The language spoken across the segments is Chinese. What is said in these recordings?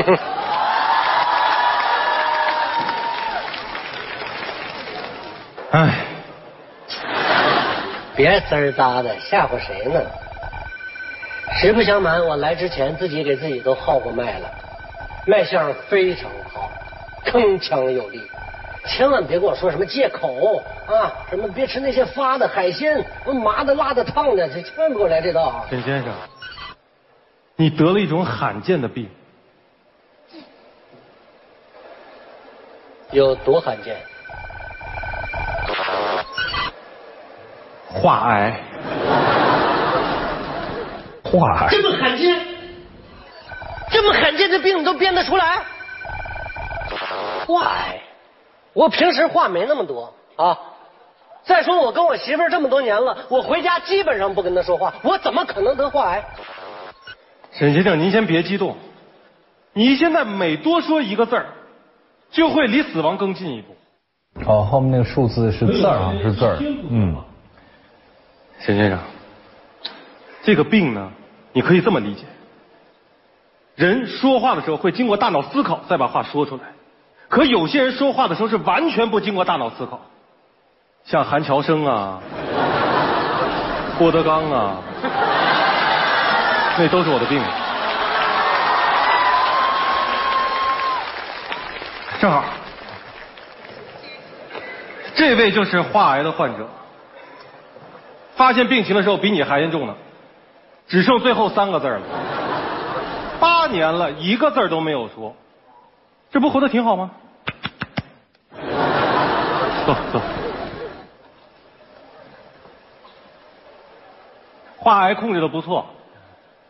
哎，别滋儿哒的，吓唬谁呢？实不相瞒，我来之前自己给自己都号过脉了，脉象非常好，铿锵有力。千万别跟我说什么借口啊，什么别吃那些发的海鲜，麻的、辣的、烫的，这千万别给我来这道啊！沈先生，你得了一种罕见的病，有多罕见？化癌。化癌这么罕见，这么罕见的病你都编得出来？化癌，我平时话没那么多啊。再说我跟我媳妇儿这么多年了，我回家基本上不跟她说话，我怎么可能得化癌？沈先生，您先别激动，你现在每多说一个字儿，就会离死亡更近一步。哦，后面那个数字是字儿啊，是字儿。嗯，沈先生，这个病呢，你可以这么理解：人说话的时候会经过大脑思考，再把话说出来；可有些人说话的时候是完全不经过大脑思考，像韩乔生啊、郭德纲啊，那都是我的病。正好，这位就是化癌的患者。发现病情的时候比你还严重呢，只剩最后三个字了。八年了，一个字都没有说，这不活得挺好吗？走走。化癌控制的不错，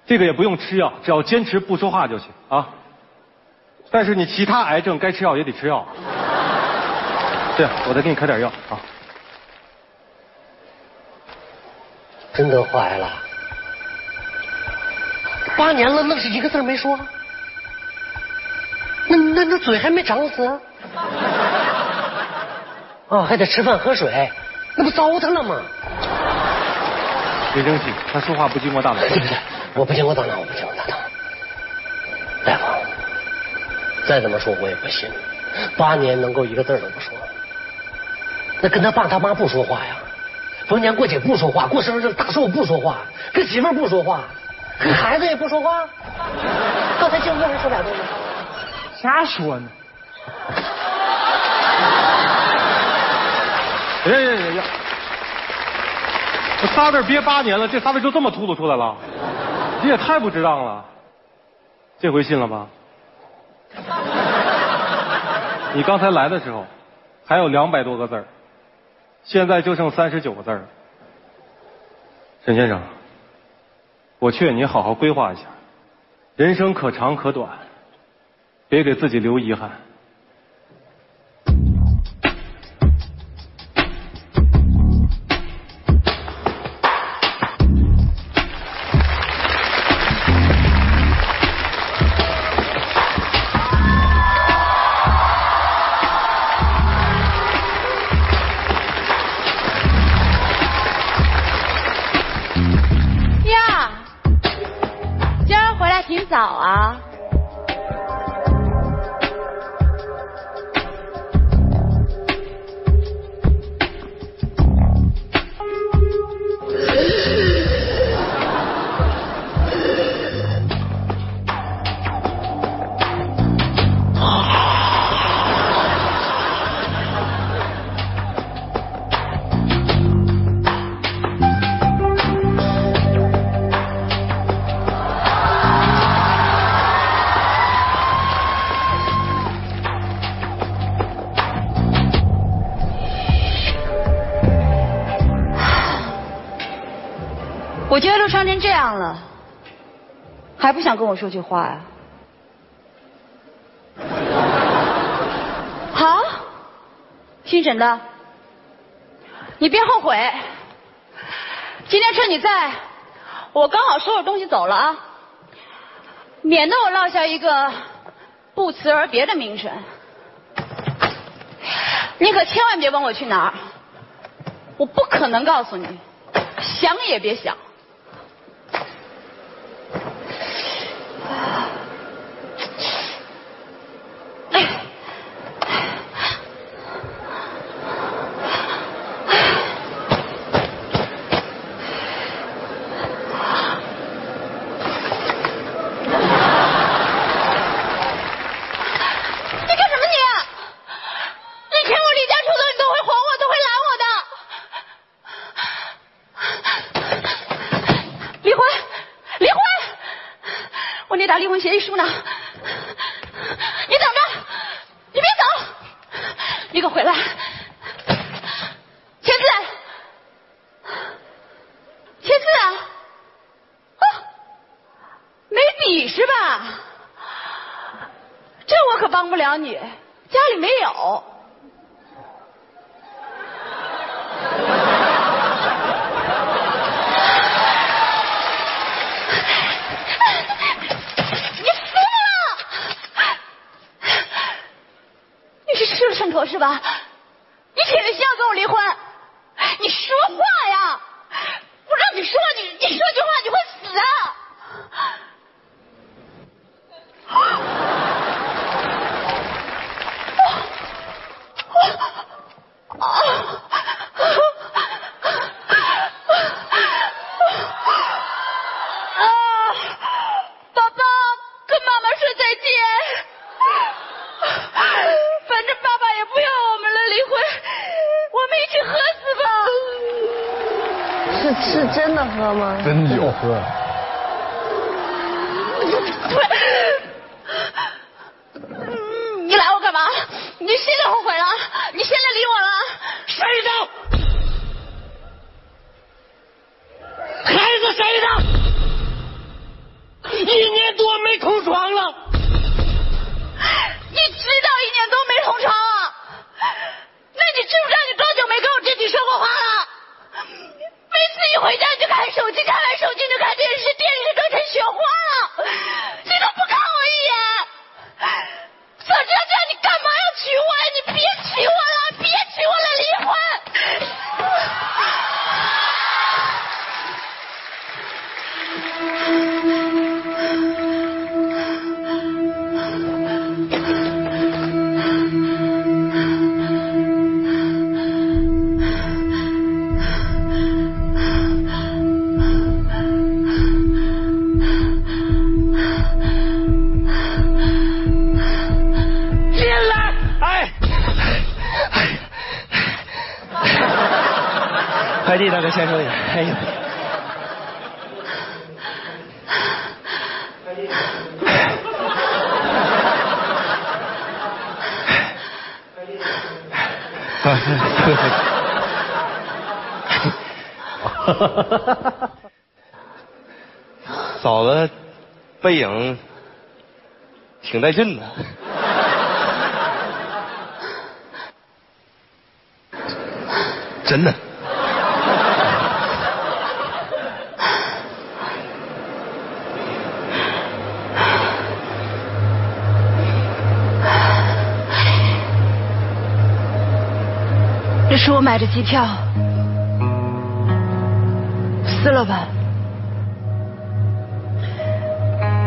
这个也不用吃药，只要坚持不说话就行啊。但是你其他癌症该吃药也得吃药。对，我再给你开点药啊。真得化癌了？八年了，愣是一个字没说？那那那嘴还没长死？哦，还得吃饭喝水，那不糟蹋了吗？别生气，他说话不经过大脑。对对对，我不经过大脑，我不经过大脑。再怎么说我也不信，八年能够一个字都不说，那跟他爸他妈不说话呀？逢年过节不说话，过生日大寿不说话，跟媳妇儿不说话，跟孩子也不说话。刚才静夫人说俩字呢？瞎说呢。哎呀呀呀！这仨字憋八年了，这仨字就这么秃噜出来了，你也太不值当了。这回信了吧？你刚才来的时候还有两百多个字儿现在就剩三十九个字了。沈先生，我劝你好好规划一下，人生可长可短，别给自己留遗憾。挺早啊。还不想跟我说句话呀？好，姓沈的，你别后悔。今天趁你在，我刚好收拾东西走了啊，免得我落下一个不辞而别的名声。你可千万别问我去哪儿，我不可能告诉你，想也别想。我那沓离婚协议书呢？你等着，你别走，你给我回来，签字，签字啊！没笔是吧？这我可帮不了你，家里没有。你疯了！你是吧？你铁了心要跟我离婚？你说话呀！我让你说，你你说句话你会死啊！啊！爸爸，跟妈妈说再见。反正爸爸也不要我们了，离婚，我们一起喝死吧。是是真的喝吗？真酒喝。嗯你来我干嘛？你现在后悔了？你现在理我了？谁的？孩子谁的？一年多没同床了，你知道一年多没同床啊？那你知不知道你多久没跟我真情说过话了？每次一回家你就看手机，看完手机就看电视，电视都成雪花了，你都不看我一眼。早知道这样，你干嘛要娶我呀？你别娶我了，别娶我了，离婚。进来！哎，快递大哥先生，哎呦，哈哈嫂子背影挺带劲的。真的。这是我买的机票，撕了吧。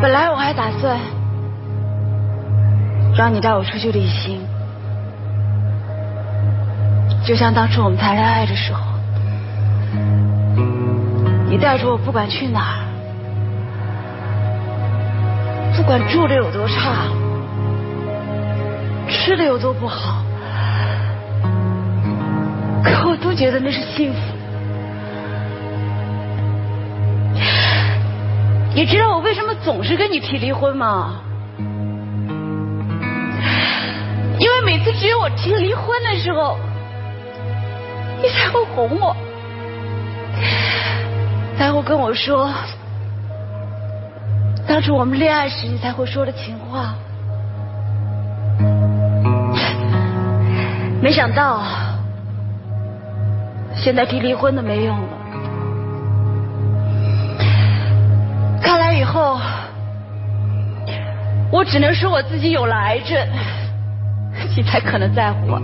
本来我还打算让你带我出去旅行，就像当初我们谈恋爱的时候，你带着我不管去哪儿，不管住的有多差，吃的有多不好。都觉得那是幸福。你知道我为什么总是跟你提离婚吗？因为每次只有我提离婚的时候，你才会哄我，才会跟我说当初我们恋爱时你才会说的情话。没想到。现在提离婚都没用了，看来以后我只能说我自己有了癌症，你才可能在乎我。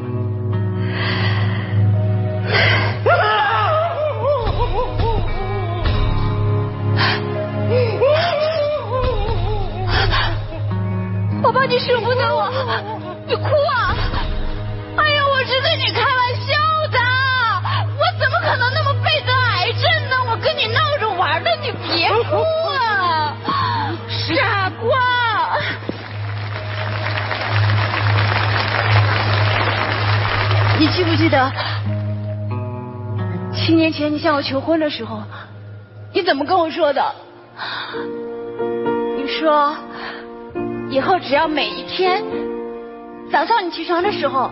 宝宝，你舍不得我，你哭啊！记不记得七年前你向我求婚的时候，你怎么跟我说的？你说，以后只要每一天早上你起床的时候，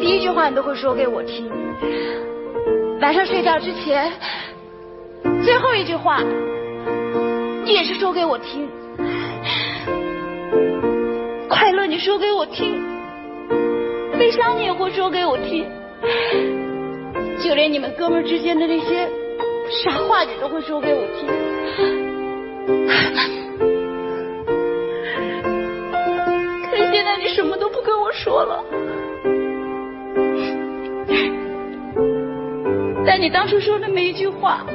第一句话你都会说给我听；晚上睡觉之前，最后一句话你也是说给我听。快乐你说给我听，悲伤你也会说给我听，就连你们哥们之间的那些傻话你都会说给我听。可是现在你什么都不跟我说了，但你当初说的每一句话，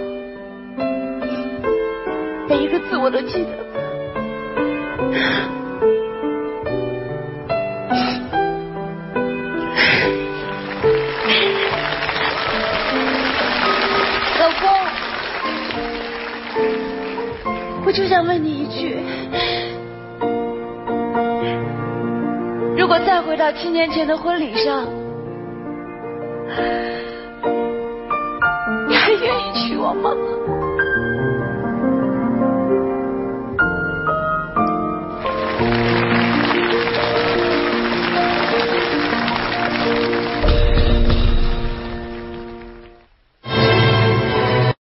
每一个字我都记得。就想问你一句：如果再回到七年前的婚礼上，你还愿意娶我吗？